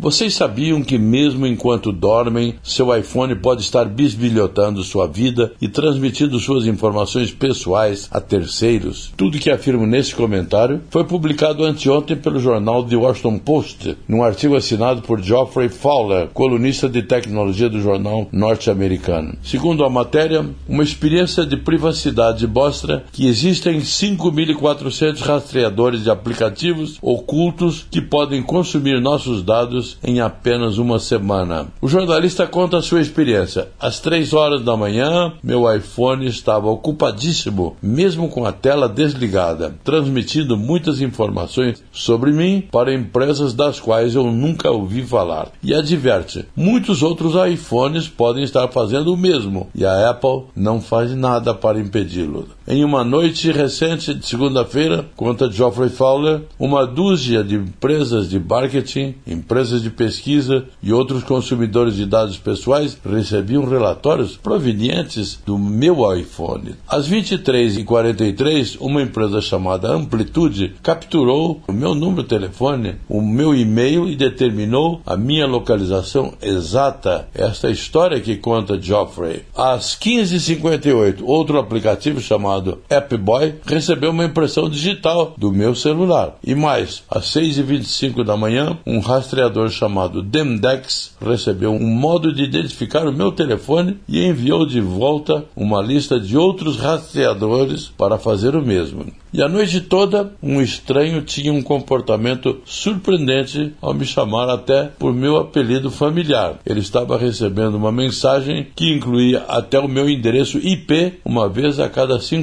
Vocês sabiam que, mesmo enquanto dormem, seu iPhone pode estar bisbilhotando sua vida e transmitindo suas informações pessoais a terceiros? Tudo que afirmo nesse comentário foi publicado anteontem pelo jornal The Washington Post, num artigo assinado por Geoffrey Fowler, colunista de tecnologia do jornal norte-americano. Segundo a matéria, uma experiência de privacidade mostra que existem 5.400 rastreadores de aplicativos ocultos que podem consumir nossos dados em apenas uma semana. O jornalista conta a sua experiência. Às três horas da manhã, meu iPhone estava ocupadíssimo, mesmo com a tela desligada, transmitindo muitas informações sobre mim para empresas das quais eu nunca ouvi falar. E adverte: muitos outros iPhones podem estar fazendo o mesmo e a Apple não faz nada para impedi-lo. Em uma noite recente de segunda-feira, conta Geoffrey Fowler, uma dúzia de empresas de marketing, empresas de pesquisa e outros consumidores de dados pessoais recebiam relatórios provenientes do meu iPhone. Às 23h43, uma empresa chamada Amplitude capturou o meu número de telefone, o meu e-mail e determinou a minha localização exata. Esta é história que conta Geoffrey. Às 15h58, outro aplicativo chamado chamado AppBoy recebeu uma impressão digital do meu celular. E mais, às 6h25 da manhã, um rastreador chamado Demdex recebeu um modo de identificar o meu telefone e enviou de volta uma lista de outros rastreadores para fazer o mesmo. E a noite toda, um estranho tinha um comportamento surpreendente ao me chamar até por meu apelido familiar. Ele estava recebendo uma mensagem que incluía até o meu endereço IP uma vez a cada